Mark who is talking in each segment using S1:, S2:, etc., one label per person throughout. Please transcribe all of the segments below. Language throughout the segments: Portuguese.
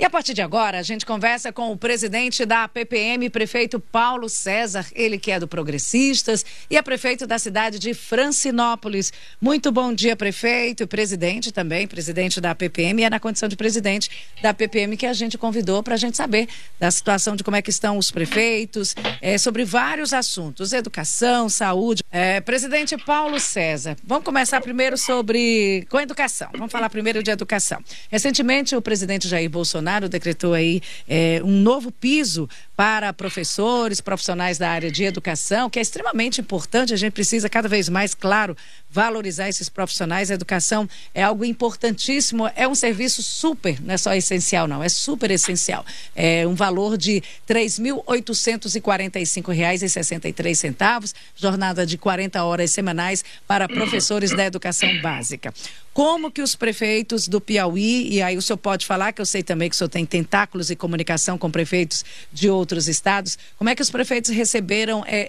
S1: E a partir de agora, a gente conversa com o presidente da PPM, prefeito Paulo César, ele que é do Progressistas, e é prefeito da cidade de Francinópolis. Muito bom dia, prefeito, presidente também, presidente da PPM, e é na condição de presidente da PPM que a gente convidou para a gente saber da situação de como é que estão os prefeitos, é, sobre vários assuntos, educação, saúde. É, presidente Paulo César, vamos começar primeiro sobre com educação. Vamos falar primeiro de educação. Recentemente, o presidente Jair Bolsonaro Bolsonaro decretou aí é, um novo piso para professores, profissionais da área de educação, que é extremamente importante. A gente precisa cada vez mais, claro, valorizar esses profissionais. A educação é algo importantíssimo, é um serviço super, não é só essencial, não, é super essencial. É um valor de R$ 3.845,63, jornada de 40 horas semanais para professores da educação básica. Como que os prefeitos do Piauí, e aí o senhor pode falar, que eu sei também que o senhor tem tentáculos e comunicação com prefeitos de outros estados, como é que os prefeitos receberam é,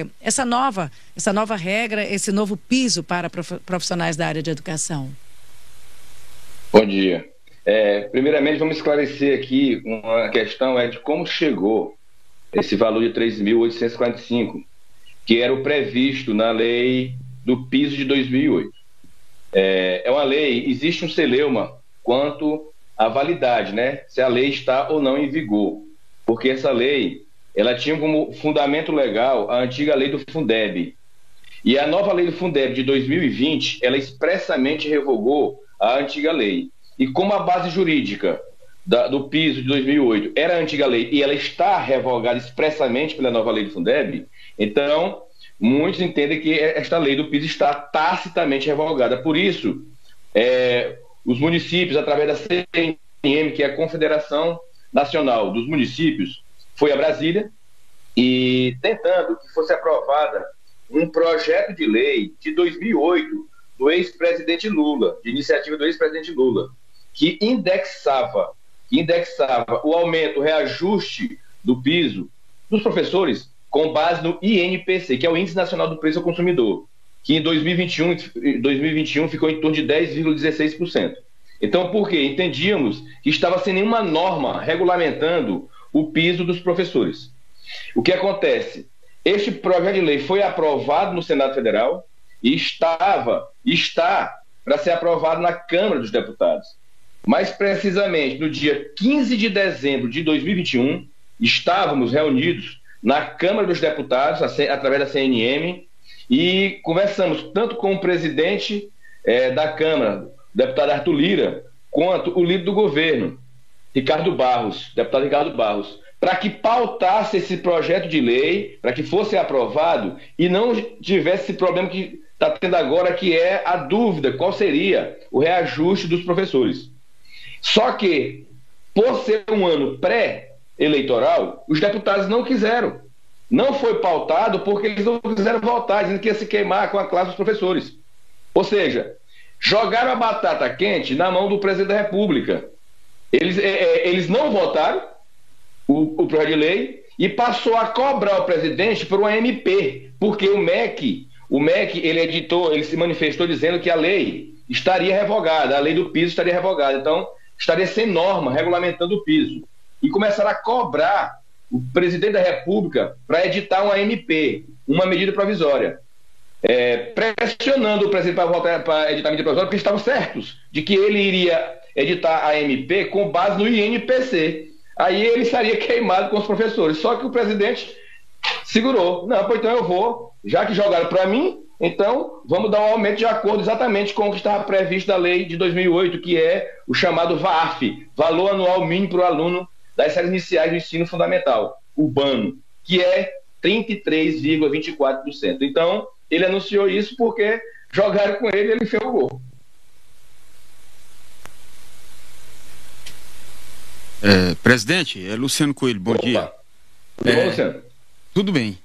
S1: é, essa nova, essa nova regra, esse novo piso para profissionais da área de educação?
S2: Bom dia. É, primeiramente, vamos esclarecer aqui uma questão é de como chegou esse valor de 3.845, que era o previsto na lei do piso de 2008. É, é uma lei, existe um celeuma quanto à validade, né? Se a lei está ou não em vigor. Porque essa lei, ela tinha como fundamento legal a antiga lei do Fundeb. E a nova lei do Fundeb de 2020, ela expressamente revogou a antiga lei. E como a base jurídica da, do piso de 2008 era a antiga lei e ela está revogada expressamente pela nova lei do Fundeb, então muitos entendem que esta lei do piso está tacitamente revogada. Por isso, é, os municípios, através da CNM, que é a Confederação Nacional dos Municípios, foi a Brasília e tentando que fosse aprovada um projeto de lei de 2008 do ex-presidente Lula, de iniciativa do ex-presidente Lula, que indexava, que indexava o aumento, o reajuste do piso dos professores com base no INPC, que é o Índice Nacional do Preço ao Consumidor, que em 2021, 2021 ficou em torno de 10,16%. Então, por quê? Entendíamos que estava sem nenhuma norma regulamentando o piso dos professores. O que acontece? Este projeto de lei foi aprovado no Senado Federal e estava, está para ser aprovado na Câmara dos Deputados. Mais precisamente, no dia 15 de dezembro de 2021, estávamos reunidos na Câmara dos Deputados, através da CNM, e conversamos tanto com o presidente é, da Câmara, deputado Arthur Lira, quanto o líder do governo, Ricardo Barros, deputado Ricardo Barros, para que pautasse esse projeto de lei, para que fosse aprovado e não tivesse esse problema que está tendo agora, que é a dúvida qual seria o reajuste dos professores. Só que, por ser um ano pré eleitoral, os deputados não quiseram. Não foi pautado porque eles não quiseram votar, dizendo que ia se queimar com a classe dos professores. Ou seja, jogaram a batata quente na mão do presidente da República. Eles, é, é eles não votaram o, o projeto de lei e passou a cobrar o presidente por uma MP, porque o MEC, o MEC, ele editou, ele se manifestou dizendo que a lei estaria revogada, a lei do piso estaria revogada. Então, estaria sem norma regulamentando o piso e começaram a cobrar o presidente da República para editar uma MP, uma medida provisória. É, pressionando o presidente para editar a medida provisória, porque estavam certos de que ele iria editar a MP com base no INPC. Aí ele estaria queimado com os professores. Só que o presidente segurou. Não, pois então eu vou, já que jogaram para mim, então vamos dar um aumento de acordo exatamente com o que estava previsto da lei de 2008, que é o chamado VAF, Valor Anual Mínimo para o Aluno das séries iniciais do ensino fundamental, urbano, que é 33,24%. Então, ele anunciou isso porque jogaram com ele e ele fez o gol.
S3: É, presidente, é Luciano Coelho, bom Opa. dia.
S2: Tudo é, bom, Luciano?
S3: Tudo bem.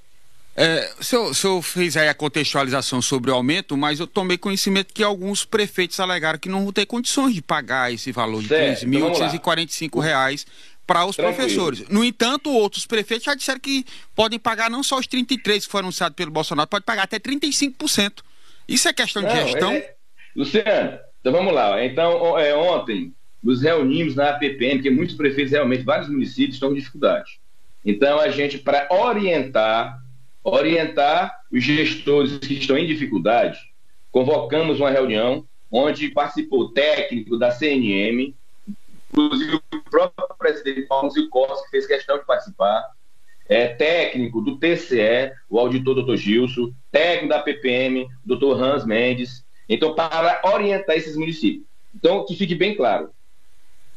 S3: É, o, senhor, o senhor fez aí a contextualização sobre o aumento, mas eu tomei conhecimento que alguns prefeitos alegaram que não vão ter condições de pagar esse valor de R$ 3.845 então reais para os Tranquilo. professores. No entanto, outros prefeitos já disseram que podem pagar não só os 33 que foram anunciados pelo Bolsonaro, pode pagar até 35%. Isso é questão não, de gestão? É...
S2: Luciano, então vamos lá. Então, é, ontem, nos reunimos na APPM, porque muitos prefeitos, realmente, vários municípios estão com dificuldade. Então, a gente, para orientar, orientar os gestores que estão em dificuldade, convocamos uma reunião onde participou o técnico da CNM, inclusive o próprio presidente Paulo Zilkowski, que fez questão de participar, é, técnico do TCE, o auditor doutor Gilson, técnico da PPM, doutor Hans Mendes, então, para orientar esses municípios. Então, que fique bem claro,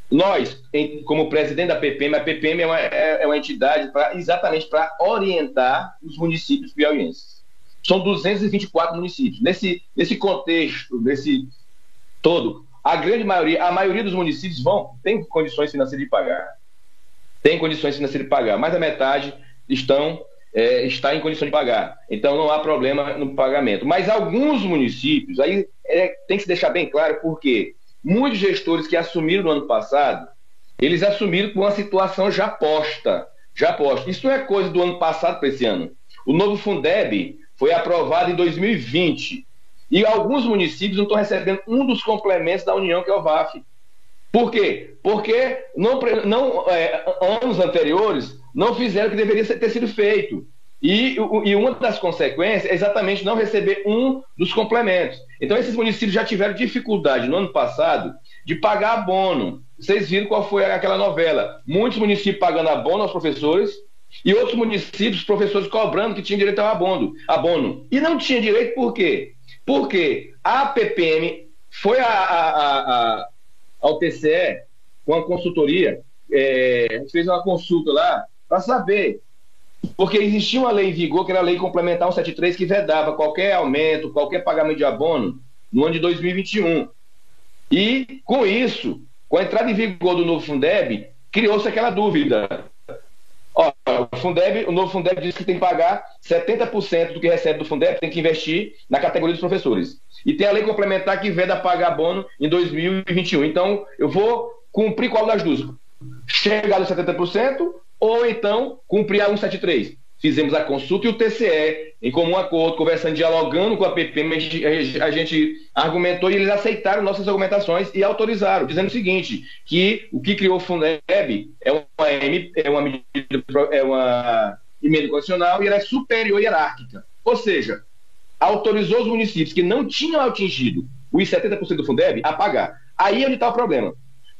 S2: nós, em, como presidente da PPM, a PPM é uma, é, é uma entidade pra, exatamente para orientar os municípios piauienses. São 224 municípios. Nesse, nesse contexto, nesse todo, a grande maioria, a maioria dos municípios vão, tem condições financeiras de pagar. Tem condições financeiras de pagar. Mais da metade estão, é, está em condição de pagar. Então não há problema no pagamento. Mas alguns municípios, aí é, tem que se deixar bem claro, porque Muitos gestores que assumiram no ano passado, eles assumiram com uma situação já posta. Já posta. Isso é coisa do ano passado para esse ano. O novo Fundeb foi aprovado em 2020. E alguns municípios não estão recebendo um dos complementos da União, que é o VAF. Por quê? Porque não, não, é, anos anteriores não fizeram o que deveria ter sido feito. E, e, uma das consequências é exatamente não receber um dos complementos. Então, esses municípios já tiveram dificuldade no ano passado de pagar abono. Vocês viram qual foi aquela novela? Muitos municípios pagando abono aos professores e outros municípios, professores cobrando que tinham direito ao abono. abono. E não tinha direito por quê? Porque a PPM foi a, a, a, ao TCE com a consultoria, é, fez uma consulta lá para saber porque existia uma lei em vigor, que era a Lei Complementar 173, que vedava qualquer aumento, qualquer pagamento de abono no ano de 2021. E, com isso, com a entrada em vigor do novo Fundeb, criou-se aquela dúvida. Ó, o, Fundeb, o novo Fundeb diz que tem que pagar 70% do que recebe do Fundeb, tem que investir na categoria dos professores. E tem a lei complementar que veda pagar abono em 2021. Então, eu vou cumprir qual das duas? Chegar nos 70% ou então cumprir a 173. Fizemos a consulta e o TCE, em comum acordo, conversando, dialogando com a PPM, a gente, argumentou e eles aceitaram nossas argumentações e autorizaram, dizendo o seguinte, que o que criou o Fundeb é uma, é uma medida, é uma emenda condicional e ela é superior hierárquica. Ou seja, autorizou os municípios que não tinham atingido os 70% do Fundeb a pagar. Aí é onde está o problema.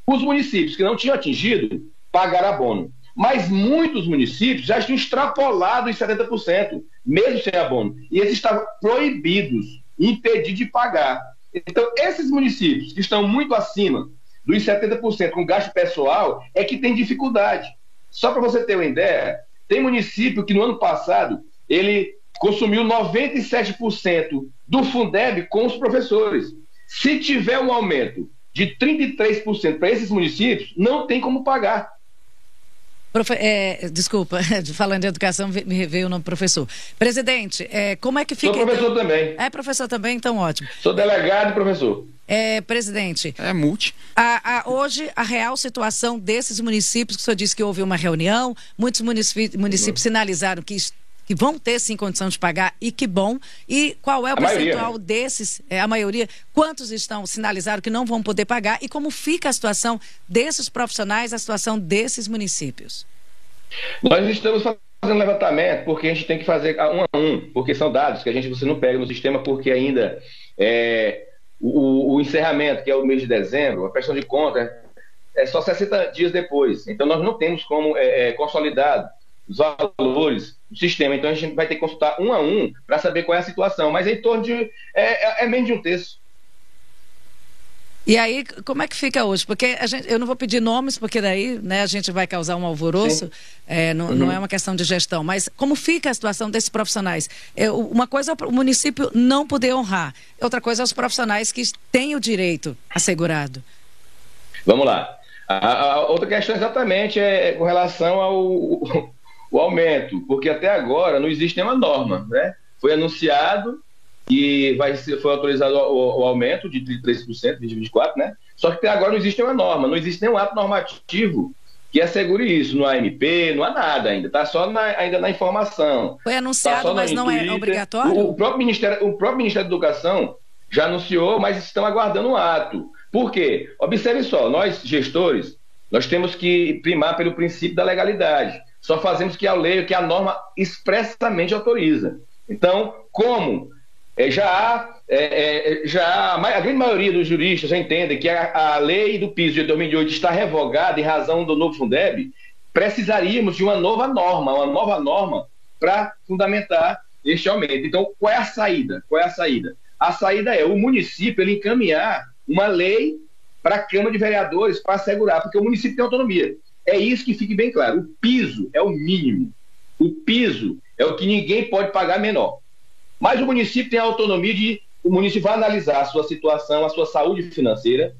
S2: Os municípios que não tinham atingido pagaram abono. Mas muitos municípios já tinham extrapolado os 70%, mesmo sem abono. E eles estavam proibidos, impedidos de pagar. Então, esses municípios que estão muito acima dos 70% com gasto pessoal é que tem dificuldade. Só para você ter uma ideia, tem município que no ano passado ele consumiu 97% do Fundeb com os professores. Se tiver um aumento de 33% para esses municípios, não tem como pagar.
S1: Profe é, desculpa, falando de educação, me veio o nome professor. Presidente, é, como é que fica.
S2: Sou professor
S1: então...
S2: também.
S1: É professor também, então ótimo.
S2: Sou delegado e professor.
S1: É, presidente.
S3: É multi.
S1: A, a, hoje, a real situação desses municípios, que o senhor disse que houve uma reunião, muitos municípios, municípios uhum. sinalizaram que que vão ter sim condição de pagar e que bom. E qual é o a percentual maioria. desses, é, a maioria, quantos estão sinalizaram que não vão poder pagar e como fica a situação desses profissionais, a situação desses municípios?
S2: Nós estamos fazendo levantamento porque a gente tem que fazer um a um, porque são dados que a gente você não pega no sistema porque ainda é, o, o encerramento, que é o mês de dezembro, a prestação de conta é só 60 dias depois. Então nós não temos como é, é, consolidado os valores do sistema. Então a gente vai ter que consultar um a um para saber qual é a situação. Mas é em torno de. É, é, é menos de um terço.
S1: E aí, como é que fica hoje? Porque gente, eu não vou pedir nomes, porque daí né, a gente vai causar um alvoroço, é, não, uhum. não, é uma questão de gestão, mas como fica a situação desses profissionais? É, uma coisa é o município não poder honrar, outra coisa é os profissionais que têm o direito assegurado.
S2: Vamos lá. A, a outra questão exatamente é com relação ao, o aumento, porque até agora não existe nenhuma norma, né? Foi anunciado e vai ser, foi autorizado o, o aumento de 33% de 2024, né? Só que até agora não existe nenhuma norma, não existe nenhum ato normativo que assegure isso. No AMP, não há nada ainda, está só na, ainda na informação.
S1: Foi anunciado, tá mas não é obrigatório?
S2: O, o, próprio Ministério, o próprio Ministério da Educação já anunciou, mas estão aguardando um ato. Por quê? Observe só, nós gestores, nós temos que primar pelo princípio da legalidade. Só fazemos que a lei, que a norma expressamente autoriza. Então, como é, já há, é, é, já há, a grande maioria dos juristas entendem que a, a lei do piso de 2008 está revogada em razão do novo Fundeb, precisaríamos de uma nova norma, uma nova norma para fundamentar este aumento. Então, qual é a saída? Qual é a saída? A saída é o município ele encaminhar uma lei para a Câmara de Vereadores para assegurar, porque o município tem autonomia. É isso que fique bem claro. O piso é o mínimo. O piso é o que ninguém pode pagar menor. Mas o município tem a autonomia de o município vai analisar a sua situação, a sua saúde financeira.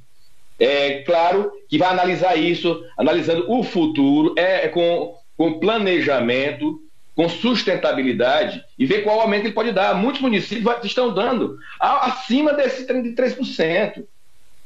S2: É claro que vai analisar isso, analisando o futuro, é, é com, com planejamento, com sustentabilidade e ver qual aumento ele pode dar. Muitos municípios estão dando acima desse 33%,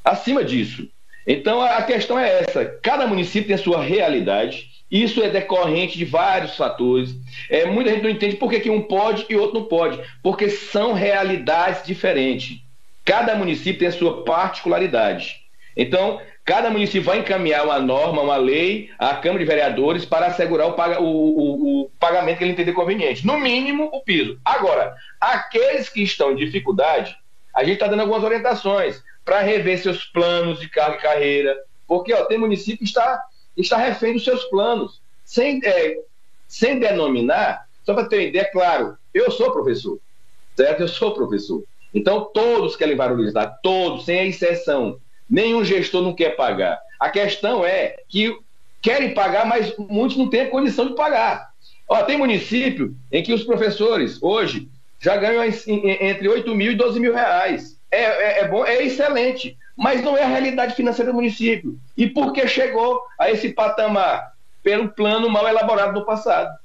S2: acima disso. Então a questão é essa: cada município tem a sua realidade. Isso é decorrente de vários fatores. É, muita gente não entende por que, que um pode e outro não pode, porque são realidades diferentes. Cada município tem a sua particularidade. Então, cada município vai encaminhar uma norma, uma lei à Câmara de Vereadores para assegurar o, paga, o, o, o pagamento que ele entender conveniente. No mínimo, o piso. Agora, aqueles que estão em dificuldade, a gente está dando algumas orientações para rever seus planos de carga e carreira, porque ó, tem município que está, está refém dos seus planos, sem, é, sem denominar, só para ter uma ideia, claro, eu sou professor, certo? Eu sou professor. Então, todos querem valorizar, todos, sem exceção. Nenhum gestor não quer pagar. A questão é que querem pagar, mas muitos não têm a condição de pagar. Ó, tem município em que os professores, hoje, já ganham entre 8 mil e 12 mil reais é, é, é, bom, é excelente, mas não é a realidade financeira do município. E por que chegou a esse patamar? Pelo plano mal elaborado no passado.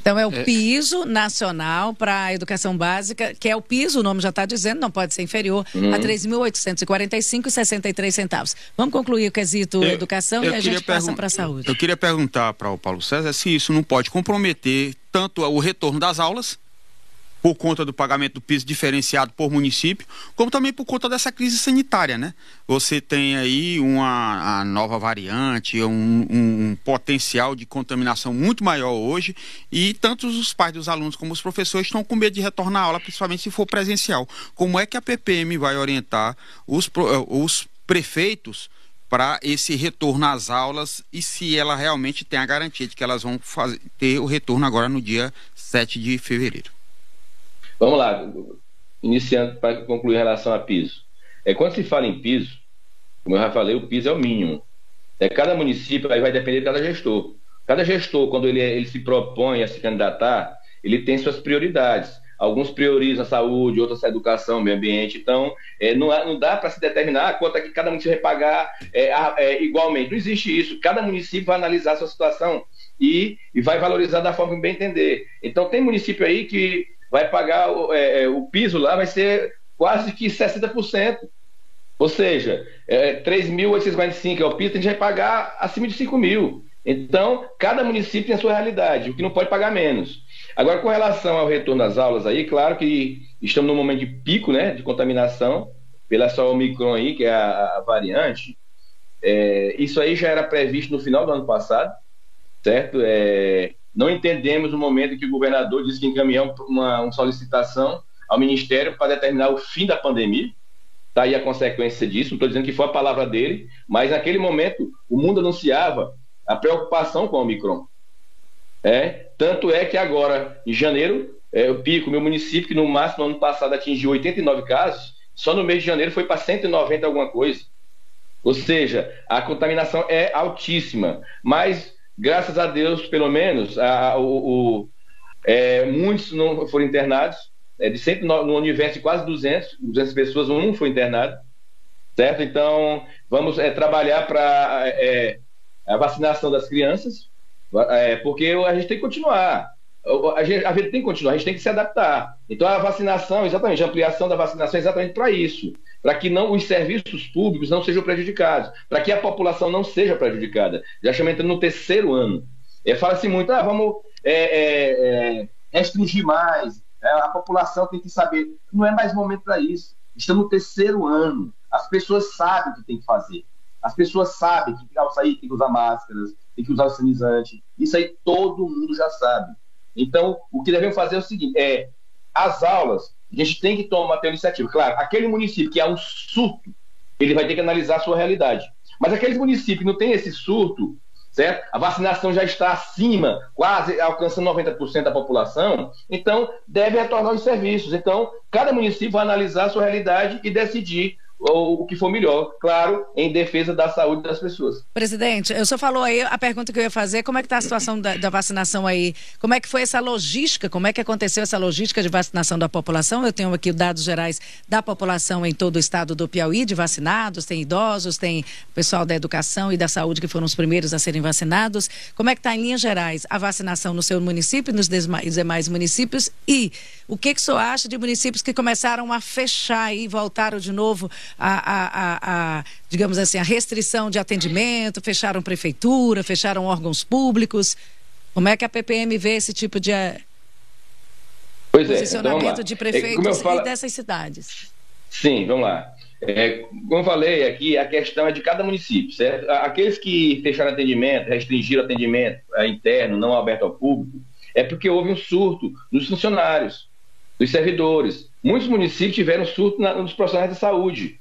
S1: Então é o é. piso nacional para a educação básica, que é o piso, o nome já está dizendo, não pode ser inferior uhum. a 3.845,63 centavos. Vamos concluir o quesito eu, educação eu e a gente passa para a saúde.
S3: Eu queria perguntar para o Paulo César se isso não pode comprometer tanto o retorno das aulas por conta do pagamento do piso diferenciado por município, como também por conta dessa crise sanitária, né? Você tem aí uma nova variante, um, um, potencial de contaminação muito maior hoje e tanto os pais dos alunos como os professores estão com medo de retornar à aula, principalmente se for presencial. Como é que a PPM vai orientar os, eh, os prefeitos para esse retorno às aulas e se ela realmente tem a garantia de que elas vão fazer, ter o retorno agora no dia 7 de fevereiro?
S2: Vamos lá, iniciando para concluir em relação a piso. É, quando se fala em piso, como eu já falei, o piso é o mínimo. É, cada município aí vai depender de cada gestor. Cada gestor, quando ele, ele se propõe a se candidatar, ele tem suas prioridades. Alguns priorizam a saúde, outros a educação, meio ambiente. Então, é, não, não, dá para se determinar quanto é que cada município vai pagar é, é, igualmente. Não existe isso. Cada município vai analisar a sua situação e, e vai valorizar da forma que bem entender. Então, tem município aí que vai pagar é, é, o piso lá, vai ser quase que 60%. Ou seja, é, 3.845 é o piso, a gente vai pagar acima de 5 mil. Então, cada município tem a sua realidade, o que não pode pagar menos. Agora, com relação ao retorno das aulas aí, claro que estamos num momento de pico, né, de contaminação, pela só Omicron aí, que é a, a variante. É, isso aí já era previsto no final do ano passado, certo? É, não entendemos o momento que o governador disse que encaminhou uma, uma solicitação ao Ministério para determinar o fim da pandemia. Está aí a consequência disso, não estou dizendo que foi a palavra dele, mas naquele momento o mundo anunciava a preocupação com o Omicron. É, tanto é que agora, em janeiro, é, o pico, meu município, que no máximo no ano passado atingiu 89 casos, só no mês de janeiro foi para 190 alguma coisa. Ou seja, a contaminação é altíssima. Mas Graças a Deus, pelo menos, a, o, o é, muitos não foram internados. É, de sempre no, no, universo quase 200, 200 pessoas, um foi internado. Certo? Então, vamos é, trabalhar para é, a vacinação das crianças, é, porque a gente tem que continuar. A, gente, a vida tem que continuar, a gente tem que se adaptar. Então, a vacinação, exatamente, a ampliação da vacinação é exatamente para isso para que não os serviços públicos não sejam prejudicados, para que a população não seja prejudicada. Já estamos entrando no terceiro ano. É, Fala-se muito, ah, vamos é, é, é, restringir mais, é, a população tem que saber. Não é mais momento para isso. Estamos no terceiro ano. As pessoas sabem o que tem que fazer. As pessoas sabem que ao sair tem que usar máscaras, tem que usar o sanizante. Isso aí todo mundo já sabe. Então, o que devemos fazer é o seguinte: é as aulas, a gente tem que tomar ter iniciativa. Claro, aquele município que é um surto, ele vai ter que analisar a sua realidade. Mas aqueles municípios que não têm esse surto, certo? A vacinação já está acima, quase alcançando 90% da população, então deve retornar os serviços. Então, cada município vai analisar a sua realidade e decidir o que for melhor, claro, em defesa da saúde das pessoas.
S1: Presidente, o senhor falou aí, a pergunta que eu ia fazer, como é que está a situação da, da, vacinação aí? Como é que foi essa logística? Como é que aconteceu essa logística de vacinação da população? Eu tenho aqui dados gerais da população em todo o estado do Piauí, de vacinados, tem idosos, tem pessoal da educação e da saúde que foram os primeiros a serem vacinados. Como é que está, em linhas gerais, a vacinação no seu município e nos demais municípios? E o que, que o senhor acha de municípios que começaram a fechar e voltaram de novo a, a, a, digamos assim, a restrição de atendimento, fecharam prefeitura, fecharam órgãos públicos. Como é que a PPM vê esse tipo de eh, pois é, posicionamento é, então de prefeitos é, falo... e dessas cidades?
S2: Sim, vamos lá. É, como eu falei aqui, a questão é de cada município, certo? Aqueles que fecharam atendimento, restringiram atendimento é, interno, não aberto ao público, é porque houve um surto nos funcionários, dos servidores. Muitos municípios tiveram surto na, nos profissionais de saúde.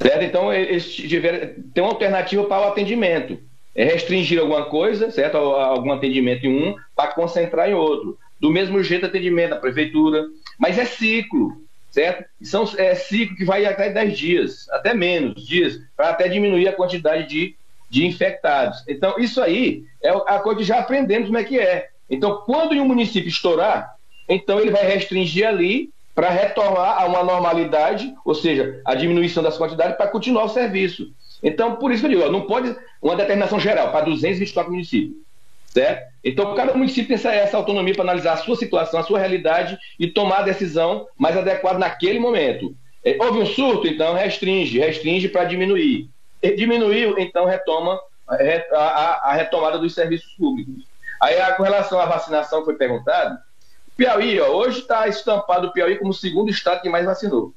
S2: Certo? Então, eles tiveram, tem uma alternativa para o atendimento. É restringir alguma coisa, certo? Algum atendimento em um, para concentrar em outro. Do mesmo jeito, atendimento da prefeitura. Mas é ciclo, certo? São, é ciclo que vai até 10 dias, até menos dias, para até diminuir a quantidade de, de infectados. Então, isso aí é a coisa que já aprendemos como é que é. Então, quando um município estourar, então ele vai restringir ali para retornar a uma normalidade, ou seja, a diminuição das quantidades para continuar o serviço. Então, por isso que eu digo, não pode uma determinação geral para 224 municípios, certo? Então, cada município tem essa, essa autonomia para analisar a sua situação, a sua realidade e tomar a decisão mais adequada naquele momento. É, houve um surto, então restringe, restringe para diminuir. Diminuiu, então retoma a, a, a, retomada dos serviços públicos. Aí, com relação à vacinação, foi perguntado, Piauí, ó, hoje está estampado o Piauí como o segundo estado que mais vacinou.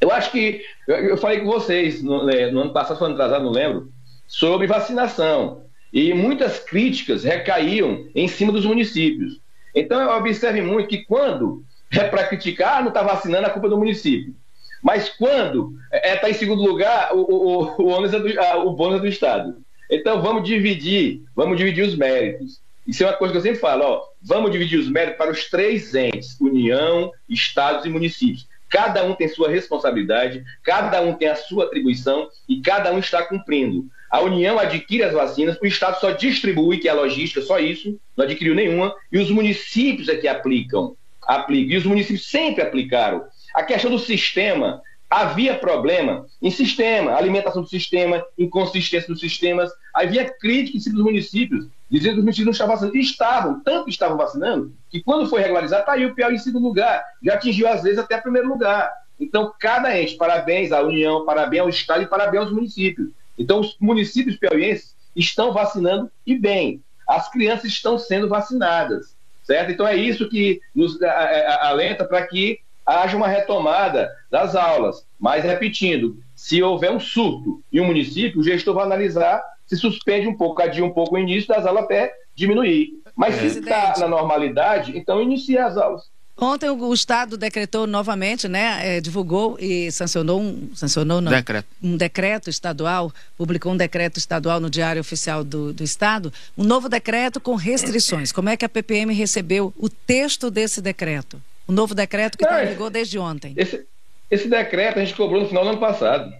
S2: Eu acho que, eu falei com vocês no, né, no ano passado, foi atrasado, não lembro, sobre vacinação. E muitas críticas recaíam em cima dos municípios. Então, observe muito que quando é para criticar, ah, não está vacinando, a culpa é do município. Mas quando está é, tá em segundo lugar, o, o, o, o, é do, ah, o bônus é do Estado. Então, vamos dividir, vamos dividir os méritos. Isso é uma coisa que eu sempre falo, ó, vamos dividir os méritos para os três entes, União, Estados e municípios. Cada um tem sua responsabilidade, cada um tem a sua atribuição e cada um está cumprindo. A União adquire as vacinas, o Estado só distribui, que é a logística, só isso, não adquiriu nenhuma, e os municípios é que aplicam. aplicam. E os municípios sempre aplicaram. A questão do sistema, havia problema em sistema, alimentação do sistema, inconsistência dos sistemas, havia crítica em cima dos municípios, dizendo que os municípios não estavam vacinando. Estavam, tanto estavam vacinando, que quando foi regularizado, está aí o Piauí em segundo lugar, já atingiu às vezes até primeiro lugar. Então, cada ente, parabéns à União, parabéns ao Estado e parabéns aos municípios. Então, os municípios piauienses estão vacinando e bem. As crianças estão sendo vacinadas, certo? Então, é isso que nos alenta para que haja uma retomada das aulas. Mas, repetindo, se houver um surto em um município, o gestor vai analisar se suspende um pouco, adia um pouco o início das aulas até diminuir. Mas é. se está na normalidade, então inicia as aulas.
S1: Ontem o Estado decretou novamente, né? É, divulgou e sancionou um, sancionou não, decreto. um decreto estadual, publicou um decreto estadual no Diário Oficial do, do Estado, um novo decreto com restrições. Como é que a PPM recebeu o texto desse decreto? O novo decreto que está em vigor desde ontem.
S2: Esse, esse decreto a gente cobrou no final do ano passado.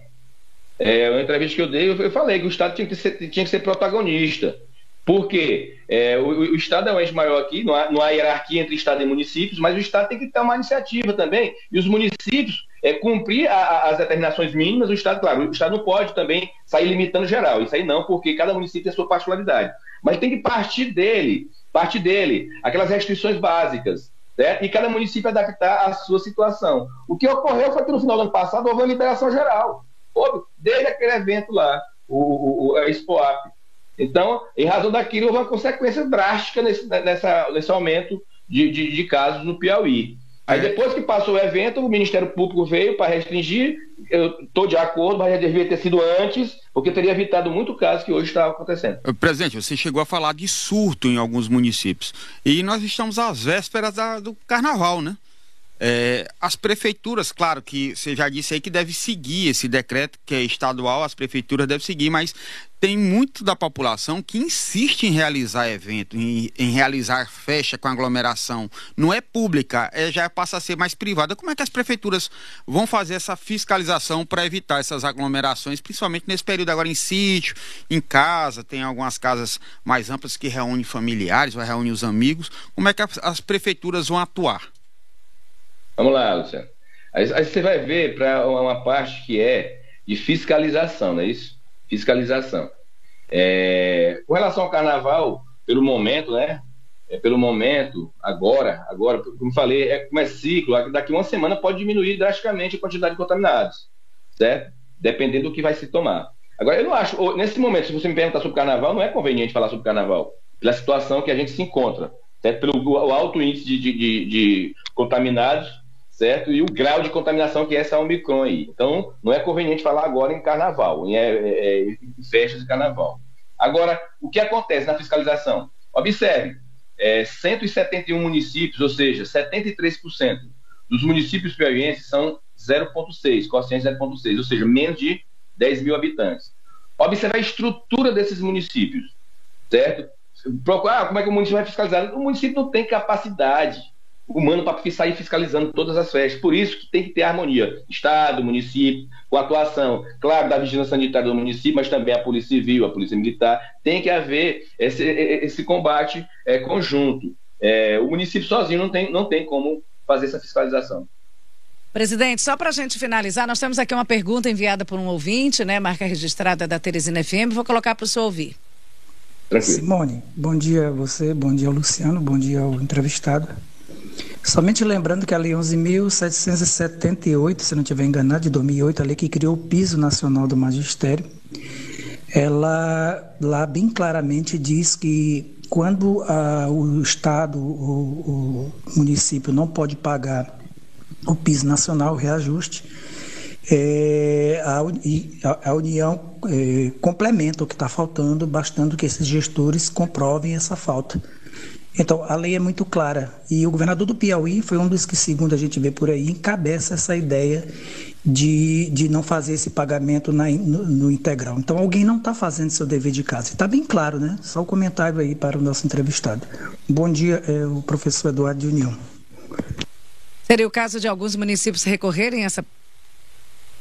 S2: É, uma entrevista que eu dei, eu falei que o Estado tinha que ser, tinha que ser protagonista. Porque é, o, o, Estado é o ente maior aqui, não há, não há hierarquia entre Estado e municípios, mas o Estado tem que ter uma iniciativa também. E os municípios é, cumprir a, a, as determinações mínimas, o Estado, claro, o Estado não pode também sair limitando geral. Isso aí não, porque cada município tem a sua particularidade. Mas tem que partir dele, partir dele, aquelas restrições básicas certo? e cada município adaptar a sua situação. O que ocorreu foi que no final do ano passado houve uma liberação geral, houve, desde aquele evento lá, o, o, a Expoap. Então, em razão daquilo, houve uma consequência drástica nesse, nessa, nesse aumento de, de, de casos no Piauí. Aí é. depois que passou o evento, o Ministério Público veio para restringir. Eu estou de acordo, mas devia ter sido antes, porque teria evitado muito caso que hoje está acontecendo.
S3: Presidente, você chegou a falar de surto em alguns municípios. E nós estamos às vésperas da, do carnaval, né? É, as prefeituras, claro que você já disse aí que deve seguir esse decreto que é estadual, as prefeituras devem seguir, mas tem muito da população que insiste em realizar evento, em, em realizar festa com aglomeração. Não é pública, é, já passa a ser mais privada. Como é que as prefeituras vão fazer essa fiscalização para evitar essas aglomerações, principalmente nesse período agora em sítio, em casa, tem algumas casas mais amplas que reúnem familiares, ou reúnem os amigos. Como é que as, as prefeituras vão atuar?
S2: Vamos lá, Luciano. Aí, aí você vai ver para uma parte que é de fiscalização, não é isso? Fiscalização. É, com relação ao carnaval, pelo momento, né? É, pelo momento, agora, agora, como falei, é como é ciclo, daqui uma semana pode diminuir drasticamente a quantidade de contaminados, certo? Dependendo do que vai se tomar. Agora, eu não acho, nesse momento, se você me perguntar sobre carnaval, não é conveniente falar sobre carnaval, pela situação que a gente se encontra, certo? Pelo alto índice de, de, de, de contaminados certo? E o grau de contaminação que é essa Omicron aí. Então, não é conveniente falar agora em carnaval, em, é, é, em festas de carnaval. Agora, o que acontece na fiscalização? Observe, é, 171 municípios, ou seja, 73% dos municípios piauienses são 0,6, quociente 0,6, ou seja, menos de 10 mil habitantes. Observe a estrutura desses municípios, certo? Procurar, ah, como é que o município vai fiscalizar? O município não tem capacidade humano para sair fiscalizando todas as festas. Por isso que tem que ter harmonia. Estado, município, com atuação, claro, da vigilância sanitária do município, mas também a Polícia Civil, a Polícia Militar. Tem que haver esse, esse combate é, conjunto. É, o município sozinho não tem, não tem como fazer essa fiscalização.
S1: Presidente, só para a gente finalizar, nós temos aqui uma pergunta enviada por um ouvinte, né? Marca registrada da Teresina FM. Vou colocar para o senhor ouvir.
S4: Tranquilo. Simone, bom dia a você, bom dia ao Luciano, bom dia ao entrevistado. Somente lembrando que a Lei 11.778, se não estiver enganado, de 2008, a lei que criou o piso nacional do magistério, ela lá bem claramente diz que quando a, o Estado, o, o, município não pode pagar o piso nacional, o reajuste, é, a, a, União é, complementa o que está faltando, bastando que esses gestores comprovem essa falta. Então, a lei é muito clara. E o governador do Piauí foi um dos que, segundo a gente vê por aí, encabeça essa ideia de, de não fazer esse pagamento na, no, no, integral. Então, alguém não está fazendo seu dever de casa. Está bem claro, né? Só o um comentário aí para o nosso entrevistado. Bom dia, é, o professor Eduardo de União.
S1: Seria o caso de alguns municípios recorrerem a essa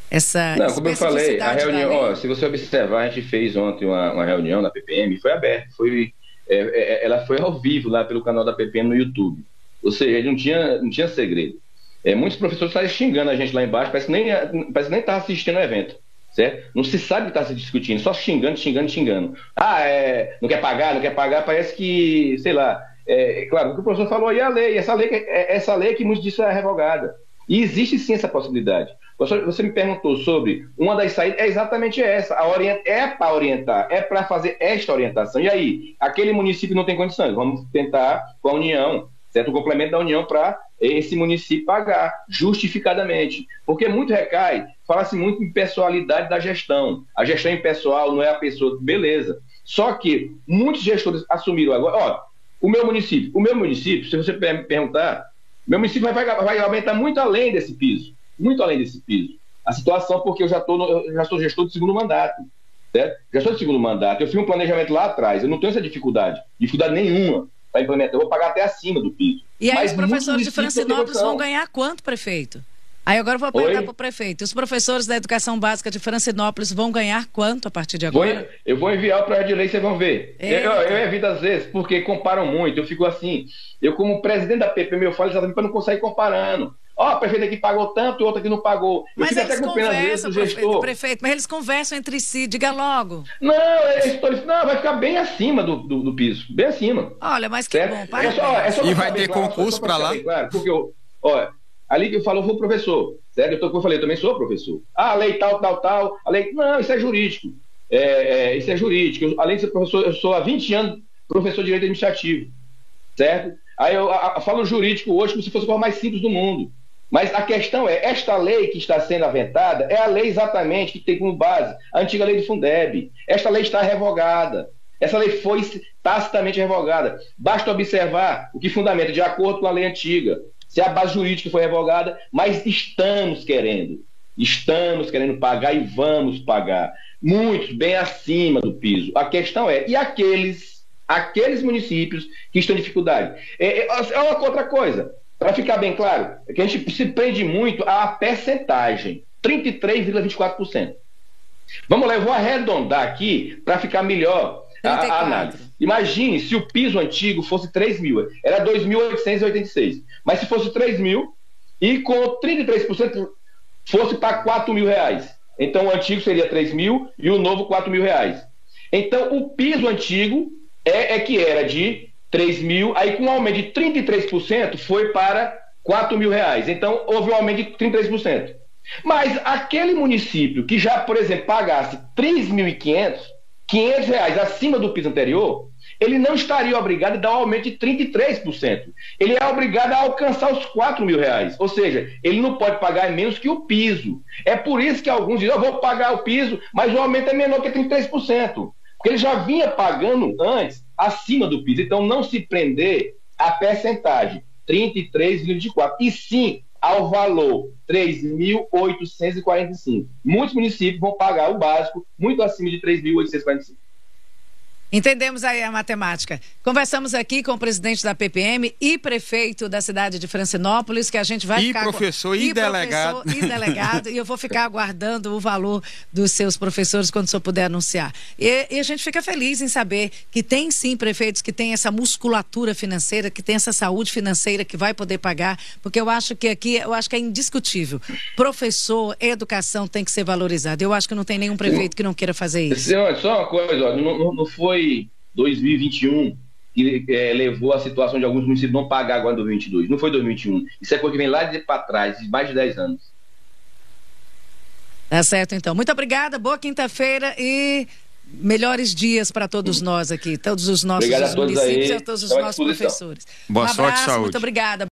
S1: essa
S2: Não, como eu falei, a reunião, ó, se você observar, a gente fez ontem uma, uma reunião na PPM, foi aberta, foi é, é, ela foi ao vivo lá pelo canal da PPM no YouTube. Ou seja, não tinha, não tinha segredo. É, muitos professores estavam xingando a gente lá embaixo, parece que nem parece nem estava assistindo o evento. Certo? Não se sabe o que está se discutindo, só xingando, xingando, xingando. Ah, é, não quer pagar, não quer pagar, parece que, sei lá. É, claro, o que o professor falou aí é a lei, essa lei, é, essa lei que muitos dizem é revogada. E existe sim essa possibilidade. Você me perguntou sobre uma das saídas, é exatamente essa. A orient... É para orientar, é para fazer esta orientação. E aí, aquele município não tem condições, vamos tentar com a União, certo? O complemento da União para esse município pagar justificadamente. Porque muito recai, fala-se muito em pessoalidade da gestão. A gestão impessoal não é a pessoa, beleza. Só que muitos gestores assumiram agora, ó, o meu município, o meu município, se você me perguntar, meu município vai, vai aumentar muito além desse piso muito além desse piso. A situação, porque eu já, tô no, eu já sou gestor de segundo mandato. Certo? Gestor de segundo mandato. Eu fiz um planejamento lá atrás. Eu não tenho essa dificuldade. Dificuldade nenhuma para implementar. Eu vou pagar até acima do piso.
S1: E aí Mas os professores de Francinópolis vão ganhar quanto, prefeito? Aí agora eu vou perguntar para o prefeito. Os professores da educação básica de Francinópolis vão ganhar quanto a partir de agora?
S2: Vou, eu vou enviar o projeto de lei, vocês vão ver. Eu, eu, evito às vezes, porque comparam muito. Eu fico assim, eu como presidente da PP, eu falo exatamente para não conseguir comparando. Ó, oh, prefeito aqui pagou tanto e outro aqui não pagou. Eu
S1: mas eles conversam, prefeito, prefeito, mas eles conversam entre si, diga logo.
S2: Não, eles não, vai ficar bem acima do, do, do, piso, bem acima.
S1: Olha, mas que certo? bom,
S3: parabéns. É só, é só e vai ter claro, concurso para lá?
S2: Claro, porque, eu, ó, ali que eu falo, eu vou professor, certo? Eu, tô, eu falei, eu também sou professor. Ah, lei tal, tal, tal, a lei... Não, isso é jurídico. É, é, isso é jurídico. além de ser professor, eu sou há 20 anos professor de direito administrativo, certo? Aí eu, eu, eu falo jurídico hoje como se fosse a coisa mais simples do mundo. Mas a questão é, esta lei que está sendo aventada é a lei exatamente que tem como base a antiga lei do Fundeb. Esta lei está revogada. Essa lei foi tacitamente revogada. Basta observar o que fundamenta de acordo com a lei antiga. Se a base jurídica foi revogada, mas estamos querendo. Estamos querendo pagar e vamos pagar. Muitos bem acima do piso. A questão é, e aqueles, aqueles municípios que estão em dificuldade? É, é, é uma outra coisa. Para ficar bem claro, é que a gente se prende muito à percentagem, 33,24%. Vamos lá, eu vou arredondar aqui para ficar melhor a, a, análise. Imagine se o piso antigo fosse 3 mil, era 2.886. Mas se fosse 3 mil e com 33% fosse para 4 mil reais. Então o antigo seria 3 mil e o novo 4 mil reais. Então o piso antigo é, é que era de 3 mil, aí com um aumento de 33% foi para 4 mil reais. Então houve um aumento de 33%. Mas aquele município que já, por exemplo, pagasse 3.500, 500 reais acima do piso anterior, ele não estaria obrigado a dar um aumento de 33%. Ele é obrigado a alcançar os 4 mil reais. Ou seja, ele não pode pagar menos que o piso. É por isso que alguns dizem, eu vou pagar o piso, mas o aumento é menor que 33%. Porque ele já vinha pagando antes acima do piso. Então, não se prender à percentagem, 33,24%. E sim ao valor 3.845. Muitos municípios vão pagar o básico muito acima de 3.845.
S1: Entendemos aí a matemática. Conversamos aqui com o presidente da PPM e prefeito da cidade de Francinópolis, que a gente vai
S3: e
S1: ficar.
S3: Professor, e, e delegado.
S1: Professor e delegado. e eu vou ficar aguardando o valor dos seus professores quando o senhor puder anunciar. E, e, a gente fica feliz em saber que tem sim prefeitos que têm essa musculatura financeira, que tem essa saúde financeira que vai poder pagar, porque eu acho que aqui, eu acho que é indiscutível. Professor, educação tem que ser valorizado. Eu acho que não tem nenhum prefeito que não queira fazer isso.
S2: Senhor, só uma coisa, ó, não, não foi foi 2021 que é, levou a situação de alguns municípios não pagar agora em 2022. Não foi 2021. Isso é coisa que vem lá de para trás, de mais de 10 anos.
S1: Tá certo, então. Muito obrigada, boa quinta-feira e melhores dias para todos nós aqui, todos os nossos municípios e a todos os nossos professores.
S3: Boa um abraço, sorte, saúde.
S1: Muito obrigada.